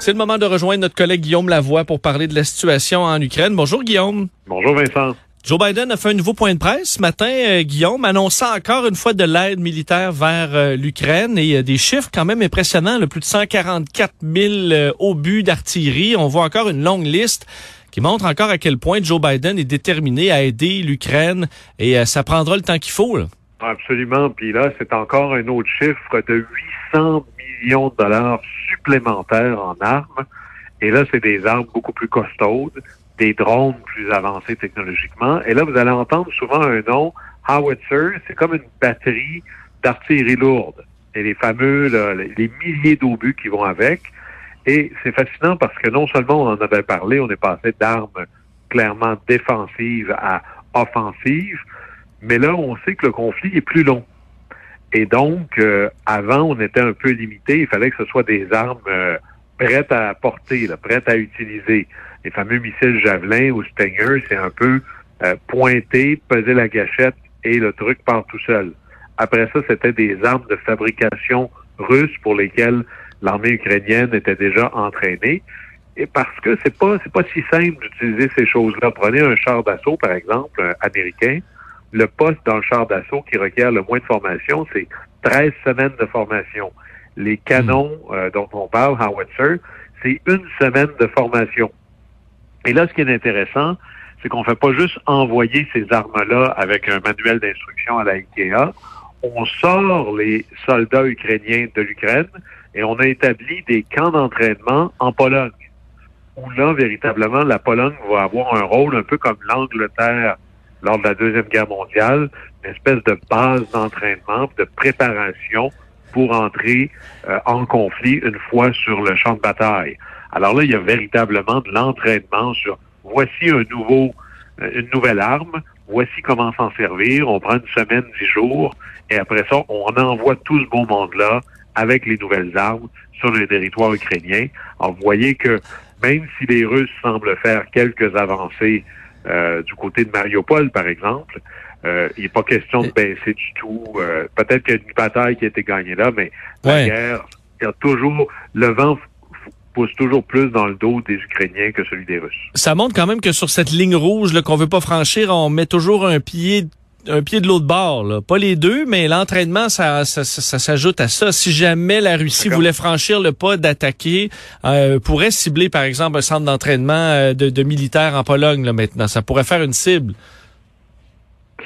C'est le moment de rejoindre notre collègue Guillaume Lavoie pour parler de la situation en Ukraine. Bonjour Guillaume. Bonjour Vincent. Joe Biden a fait un nouveau point de presse ce matin, euh, Guillaume, annonçant encore une fois de l'aide militaire vers euh, l'Ukraine et euh, des chiffres quand même impressionnants, le plus de 144 000 obus d'artillerie. On voit encore une longue liste qui montre encore à quel point Joe Biden est déterminé à aider l'Ukraine et ça prendra le temps qu'il faut. Là. Absolument. Puis là, c'est encore un autre chiffre de 800 millions de dollars supplémentaires en armes. Et là, c'est des armes beaucoup plus costaudes, des drones plus avancés technologiquement. Et là, vous allez entendre souvent un nom, Howitzer, c'est comme une batterie d'artillerie lourde. Et les fameux, les milliers d'obus qui vont avec. Et c'est fascinant parce que non seulement on en avait parlé, on est passé d'armes clairement défensives à offensives, mais là, on sait que le conflit est plus long. Et donc, euh, avant, on était un peu limité. Il fallait que ce soit des armes euh, prêtes à porter, là, prêtes à utiliser. Les fameux missiles Javelin ou Stinger, c'est un peu euh, pointer, peser la gâchette et le truc part tout seul. Après ça, c'était des armes de fabrication russe pour lesquelles l'armée ukrainienne était déjà entraînée. Et parce que c'est pas c'est pas si simple d'utiliser ces choses-là. Prenez un char d'assaut, par exemple, américain le poste dans le char d'assaut qui requiert le moins de formation, c'est 13 semaines de formation. Les canons hmm. euh, dont on parle, Howitzer, c'est une semaine de formation. Et là, ce qui est intéressant, c'est qu'on ne fait pas juste envoyer ces armes-là avec un manuel d'instruction à la IKEA. On sort les soldats ukrainiens de l'Ukraine et on a établi des camps d'entraînement en Pologne, où là, véritablement, la Pologne va avoir un rôle un peu comme l'Angleterre lors de la Deuxième Guerre mondiale, une espèce de base d'entraînement, de préparation pour entrer euh, en conflit une fois sur le champ de bataille. Alors là, il y a véritablement de l'entraînement sur voici un nouveau, euh, une nouvelle arme, voici comment s'en servir, on prend une semaine, dix jours, et après ça, on envoie tout ce beau monde-là avec les nouvelles armes sur le territoire ukrainien. Alors, vous voyez que même si les Russes semblent faire quelques avancées euh, du côté de Mariupol, par exemple, euh, il n'est pas question de baisser du tout. Euh, peut-être qu'il y a une bataille qui a été gagnée là, mais la guerre, il y a toujours le vent pousse toujours plus dans le dos des Ukrainiens que celui des Russes. Ça montre quand même que sur cette ligne rouge qu'on veut pas franchir, on met toujours un pied un pied de l'autre bord, là. pas les deux, mais l'entraînement, ça, ça, ça, s'ajoute à ça. Si jamais la Russie voulait franchir le pas d'attaquer, euh, pourrait cibler par exemple un centre d'entraînement euh, de, de, militaires en Pologne là, maintenant. Ça pourrait faire une cible.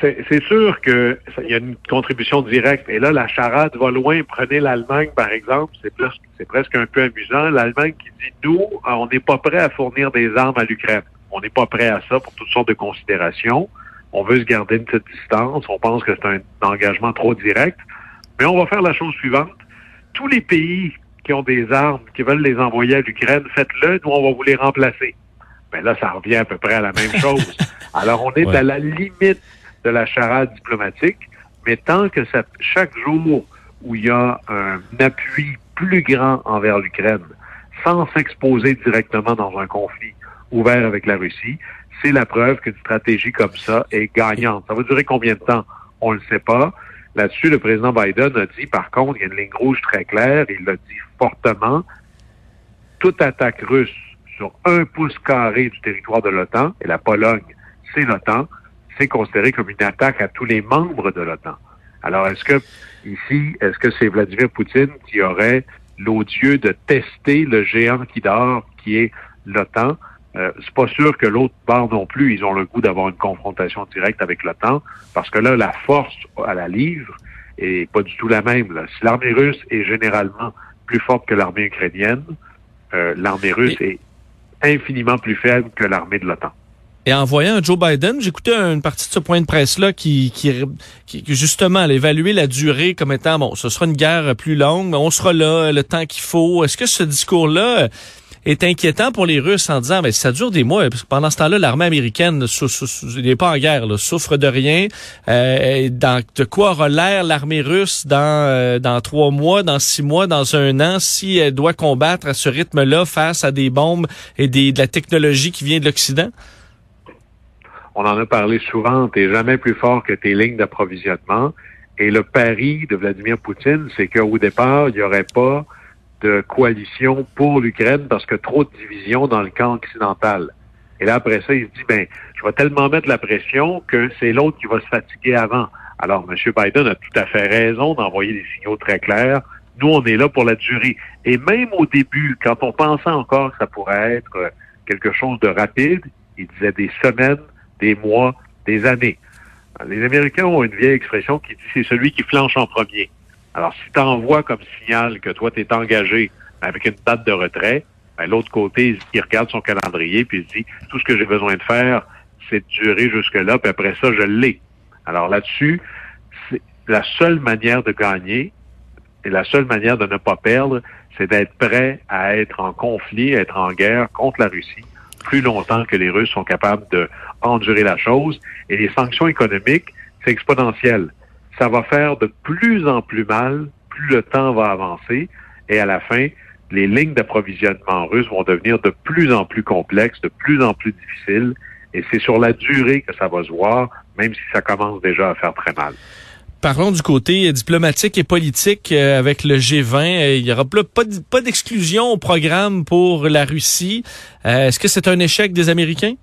C'est sûr qu'il y a une contribution directe. Et là, la charade va loin. Prenez l'Allemagne, par exemple. C'est presque un peu amusant. L'Allemagne qui dit, nous, on n'est pas prêt à fournir des armes à l'Ukraine. On n'est pas prêt à ça pour toutes sortes de considérations on veut se garder une petite distance, on pense que c'est un engagement trop direct, mais on va faire la chose suivante. Tous les pays qui ont des armes, qui veulent les envoyer à l'Ukraine, faites-le, nous, on va vous les remplacer. Mais là, ça revient à peu près à la même chose. Alors, on est à la limite de la charade diplomatique, mais tant que ça, chaque jour où il y a un appui plus grand envers l'Ukraine, sans s'exposer directement dans un conflit ouvert avec la Russie, c'est la preuve qu'une stratégie comme ça est gagnante. Ça va durer combien de temps? On ne le sait pas. Là-dessus, le président Biden a dit, par contre, il y a une ligne rouge très claire, il l'a dit fortement, toute attaque russe sur un pouce carré du territoire de l'OTAN, et la Pologne, c'est l'OTAN, c'est considéré comme une attaque à tous les membres de l'OTAN. Alors, est-ce que ici, est-ce que c'est Vladimir Poutine qui aurait l'odieux de tester le géant qui dort, qui est l'OTAN? Euh, c'est pas sûr que l'autre part non plus, ils ont le goût d'avoir une confrontation directe avec l'OTAN, parce que là, la force à la livre est pas du tout la même. Là. Si l'armée russe est généralement plus forte que l'armée ukrainienne, euh, l'armée russe est infiniment plus faible que l'armée de l'OTAN. Et en voyant Joe Biden, j'écoutais une partie de ce point de presse-là qui, qui, qui, justement évaluer la durée comme étant, bon, ce sera une guerre plus longue, mais on sera là le temps qu'il faut. Est-ce que ce discours-là est inquiétant pour les Russes en disant, mais ça dure des mois, parce que pendant ce temps-là, l'armée américaine n'est pas en guerre, là, souffre de rien. Euh, dans, de quoi aura l'air l'armée russe dans, euh, dans trois mois, dans six mois, dans un an, si elle doit combattre à ce rythme-là face à des bombes et des, de la technologie qui vient de l'Occident? On en a parlé souvent, tu jamais plus fort que tes lignes d'approvisionnement. Et le pari de Vladimir Poutine, c'est qu'au départ, il n'y aurait pas de coalition pour l'Ukraine parce que trop de divisions dans le camp occidental. Et là, après ça, il se dit, ben, je vais tellement mettre la pression que c'est l'autre qui va se fatiguer avant. Alors, M. Biden a tout à fait raison d'envoyer des signaux très clairs. Nous, on est là pour la durée. Et même au début, quand on pensait encore que ça pourrait être quelque chose de rapide, il disait des semaines, des mois, des années. Les Américains ont une vieille expression qui dit c'est celui qui flanche en premier. Alors, si tu envoies comme signal que toi, tu es engagé avec une date de retrait, ben, l'autre côté, il regarde son calendrier puis il dit tout ce que j'ai besoin de faire, c'est de durer jusque-là, puis après ça, je l'ai. Alors là-dessus, la seule manière de gagner et la seule manière de ne pas perdre, c'est d'être prêt à être en conflit, à être en guerre contre la Russie plus longtemps que les Russes sont capables de endurer la chose. Et les sanctions économiques, c'est exponentiel. Ça va faire de plus en plus mal, plus le temps va avancer, et à la fin, les lignes d'approvisionnement russes vont devenir de plus en plus complexes, de plus en plus difficiles, et c'est sur la durée que ça va se voir, même si ça commence déjà à faire très mal. Parlons du côté diplomatique et politique euh, avec le G20. Euh, il n'y aura pas d'exclusion au programme pour la Russie. Euh, est-ce que c'est un échec des Américains?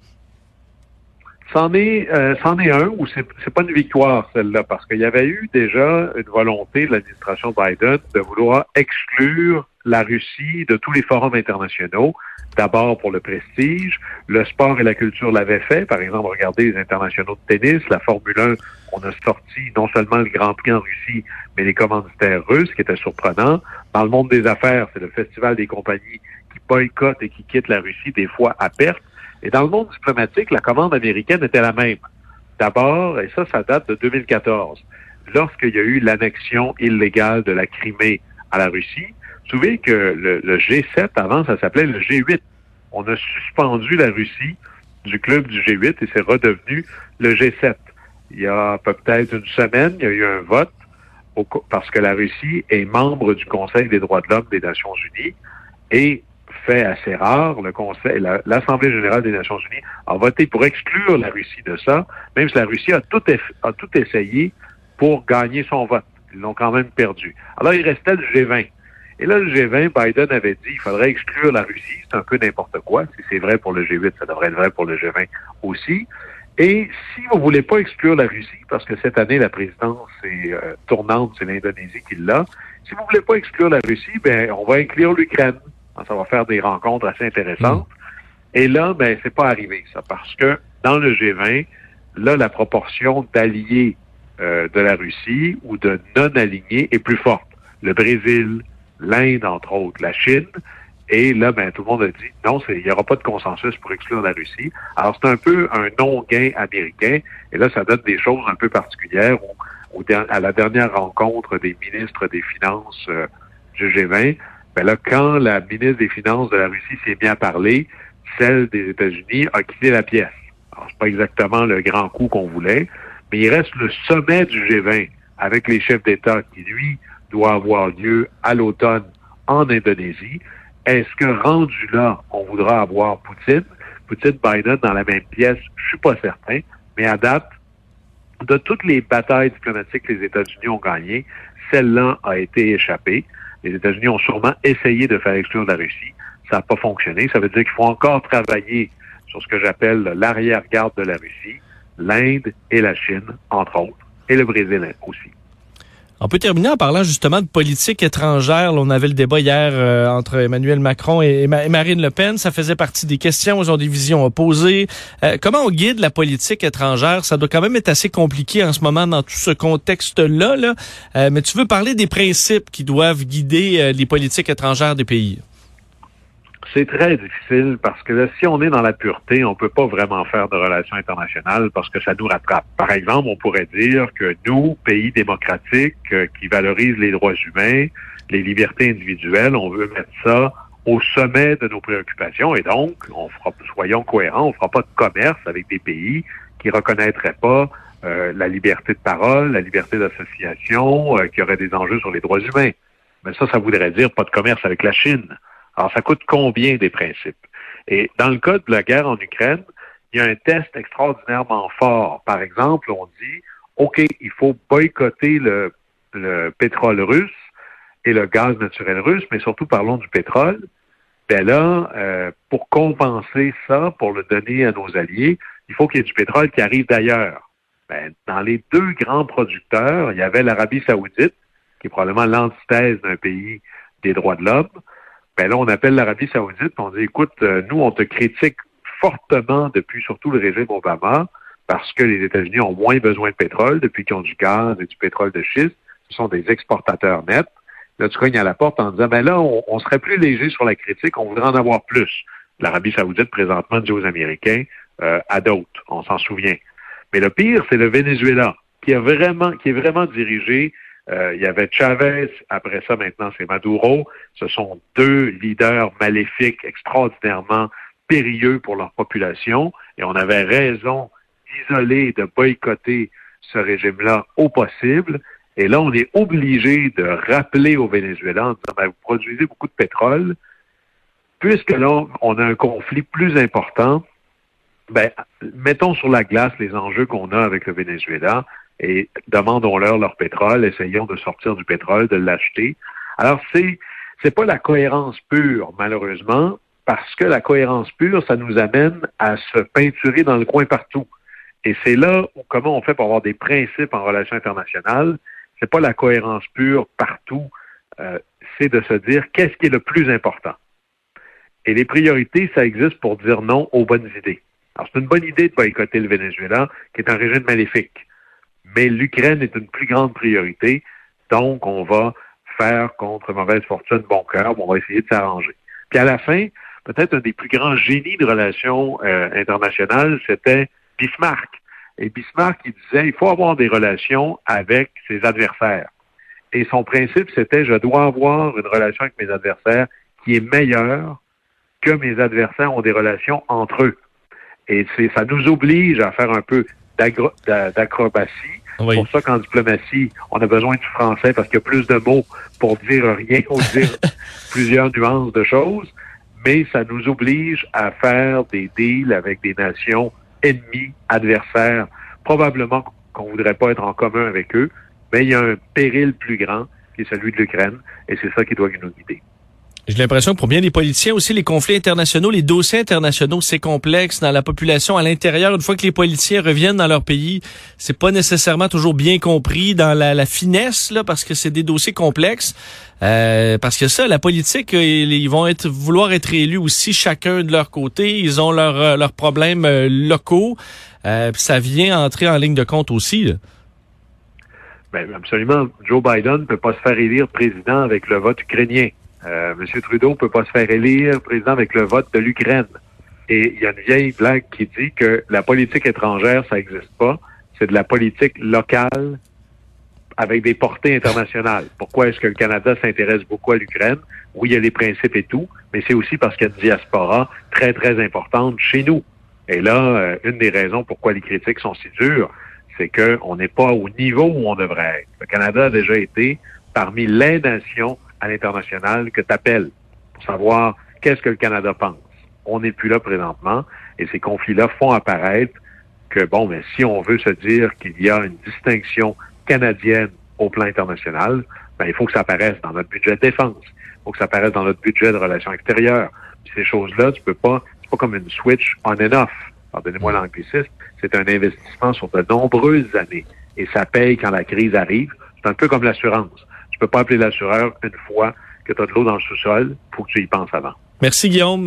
C'en est, c'en est un ou c'est, c'est pas une victoire celle-là parce qu'il y avait eu déjà une volonté de l'administration Biden de vouloir exclure la Russie de tous les forums internationaux. D'abord pour le prestige, le sport et la culture l'avaient fait. Par exemple, regardez les internationaux de tennis, la Formule 1, on a sorti non seulement le Grand Prix en Russie, mais les commanditaires russes, qui étaient surprenants. Dans le monde des affaires, c'est le festival des compagnies qui boycottent et qui quittent la Russie, des fois à perte. Et dans le monde diplomatique, la commande américaine était la même. D'abord, et ça, ça date de 2014, lorsqu'il y a eu l'annexion illégale de la Crimée à la Russie, savez que le, G7, avant, ça s'appelait le G8. On a suspendu la Russie du club du G8 et c'est redevenu le G7. Il y a peut-être une semaine, il y a eu un vote parce que la Russie est membre du Conseil des droits de l'homme des Nations Unies et fait assez rare, le Conseil, l'Assemblée générale des Nations Unies a voté pour exclure la Russie de ça, même si la Russie a tout, a tout essayé pour gagner son vote. Ils l'ont quand même perdu. Alors, il restait le G20. Et là, le G20, Biden avait dit qu'il faudrait exclure la Russie. C'est un peu n'importe quoi. Si c'est vrai pour le G8, ça devrait être vrai pour le G20 aussi. Et si vous voulez pas exclure la Russie, parce que cette année, la présidence est euh, tournante, c'est l'Indonésie qui l'a, si vous voulez pas exclure la Russie, ben, on va inclure l'Ukraine. Ça va faire des rencontres assez intéressantes. Mm. Et là, ben, c'est pas arrivé, ça, parce que dans le G20, là, la proportion d'alliés euh, de la Russie ou de non-alignés est plus forte. Le Brésil, l'Inde, entre autres, la Chine. Et là, ben, tout le monde a dit non, il n'y aura pas de consensus pour exclure la Russie. Alors, c'est un peu un non-gain américain. Et là, ça donne des choses un peu particulières où, à la dernière rencontre des ministres des Finances euh, du G20, ben là, quand la ministre des Finances de la Russie s'est mise à parler, celle des États-Unis a quitté la pièce. Alors, c'est pas exactement le grand coup qu'on voulait, mais il reste le sommet du G20 avec les chefs d'État qui, lui, doit avoir lieu à l'automne en Indonésie. Est-ce que rendu là, on voudra avoir Poutine, Poutine, Biden dans la même pièce? Je suis pas certain, mais à date, de toutes les batailles diplomatiques que les États-Unis ont gagnées, celle-là a été échappée. Les États-Unis ont sûrement essayé de faire exclure la Russie. Ça n'a pas fonctionné. Ça veut dire qu'il faut encore travailler sur ce que j'appelle l'arrière-garde de la Russie, l'Inde et la Chine, entre autres, et le Brésil aussi. On peut terminer en parlant justement de politique étrangère. on avait le débat hier euh, entre Emmanuel Macron et, Marine Le Pen. Ça faisait partie des questions. Ils ont des visions opposées. Euh, comment on guide la politique étrangère? Ça doit quand même être assez compliqué en ce moment dans tout ce contexte-là. Là. Euh, mais tu veux parler des principes qui doivent guider les politiques étrangères des pays? C'est très difficile parce que si on est dans la pureté, on peut pas vraiment faire de relations internationales parce que ça nous rattrape. Par exemple, on pourrait dire que nous, pays démocratiques euh, qui valorisent les droits humains, les libertés individuelles, on veut mettre ça au sommet de nos préoccupations et donc, on fera, soyons cohérents, on fera pas de commerce avec des pays qui reconnaîtraient pas euh, la liberté de parole, la liberté d'association, euh, qui auraient des enjeux sur les droits humains. Mais ça, ça voudrait dire pas de commerce avec la Chine. Alors, ça coûte combien des principes? Et dans le cas de la guerre en Ukraine, il y a un test extraordinairement fort. Par exemple, on dit, OK, il faut boycotter le, pétrole russe et le gaz naturel russe, mais surtout parlons du pétrole. Ben là, euh, pour compenser ça, pour le donner à nos alliés, il faut qu'il y ait du pétrole qui arrive d'ailleurs. Ben, dans les deux grands producteurs, il y avait l'Arabie saoudite, qui est probablement l'antithèse d'un pays des droits de l'homme. Ben là, on appelle l'Arabie saoudite, on dit, écoute, euh, nous, on te critique fortement depuis surtout le régime Obama, parce que les États-Unis ont moins besoin de pétrole depuis qu'ils ont du gaz et du pétrole de schiste. Ce sont des exportateurs nets. Là, tu cognes à la porte en disant, ben là, on, serait plus léger sur la critique, on voudrait en avoir plus. L'Arabie saoudite, présentement, dit aux Américains, euh, à d'autres, on s'en souvient. Mais le pire, c'est le Venezuela, qui, a vraiment, qui est vraiment dirigé. Euh, il y avait Chavez, après ça, maintenant, c'est Maduro. Ce sont deux leaders maléfiques extraordinairement périlleux pour leur population, et on avait raison d'isoler, de boycotter ce régime-là au possible. Et là, on est obligé de rappeler au Venezuela en disant, ben, vous produisez beaucoup de pétrole. Puisque là, on a un conflit plus important, ben, mettons sur la glace les enjeux qu'on a avec le Venezuela et demandons-leur leur pétrole, essayons de sortir du pétrole, de l'acheter. Alors, c'est, c'est pas la cohérence pure, malheureusement, parce que la cohérence pure, ça nous amène à se peinturer dans le coin partout. Et c'est là où, comment on fait pour avoir des principes en relations internationales c'est pas la cohérence pure partout, euh, c'est de se dire qu'est-ce qui est le plus important. Et les priorités, ça existe pour dire non aux bonnes idées. Alors, c'est une bonne idée de boycotter le Venezuela, qui est un régime maléfique. Mais l'Ukraine est une plus grande priorité, donc on va faire contre mauvaise fortune bon cœur, on va essayer de s'arranger. Puis à la fin, peut-être un des plus grands génies de relations euh, internationales, c'était Bismarck. Et Bismarck, il disait, il faut avoir des relations avec ses adversaires. Et son principe, c'était, je dois avoir une relation avec mes adversaires qui est meilleure que mes adversaires ont des relations entre eux. Et ça nous oblige à faire un peu d'acrobatie. C'est pour ça qu'en diplomatie, on a besoin du français parce qu'il y a plus de mots pour dire rien ou dire plusieurs nuances de choses. Mais ça nous oblige à faire des deals avec des nations ennemis, adversaires, probablement qu'on ne voudrait pas être en commun avec eux, mais il y a un péril plus grand qui est celui de l'Ukraine, et c'est ça qui doit nous guider. J'ai l'impression que pour bien des politiciens aussi, les conflits internationaux, les dossiers internationaux, c'est complexe dans la population à l'intérieur. Une fois que les politiciens reviennent dans leur pays, c'est pas nécessairement toujours bien compris dans la, finesse, là, parce que c'est des dossiers complexes. Euh, parce que ça, la politique, euh, ils vont être vouloir être élus aussi chacun de leur côté. Ils ont leurs euh, leurs problèmes locaux. Euh, ça vient entrer en ligne de compte aussi. Ben, absolument. Joe Biden ne peut pas se faire élire président avec le vote ukrainien. Euh, M. Trudeau peut pas se faire élire président avec le vote de l'Ukraine. Et il y a une vieille blague qui dit que la politique étrangère, ça n'existe pas. C'est de la politique locale avec des portées internationales. Pourquoi est-ce que le Canada s'intéresse beaucoup à l'Ukraine? Oui, il y a les principes et tout, mais c'est aussi parce qu'il y a une diaspora très, très importante chez nous. Et là, euh, une des raisons pourquoi les critiques sont si dures, c'est qu'on n'est pas au niveau où on devrait être. Le Canada a déjà été parmi les nations à l'international que tu appelles pour savoir qu'est-ce que le Canada pense. On n'est plus là présentement et ces conflits-là font apparaître que, bon, mais si on veut se dire qu'il y a une distinction canadienne au plan international, ben, il faut que ça apparaisse dans notre budget de défense. Il faut que ça apparaisse dans notre budget de relations extérieures. ces choses-là, tu peux pas, c'est pas comme une switch on and off. Pardonnez-moi l'anglicisme. C'est un investissement sur de nombreuses années. Et ça paye quand la crise arrive. C'est un peu comme l'assurance peux pas appeler l'assureur une fois que tu as de l'eau dans le sous-sol, faut que tu y penses avant. Merci Guillaume.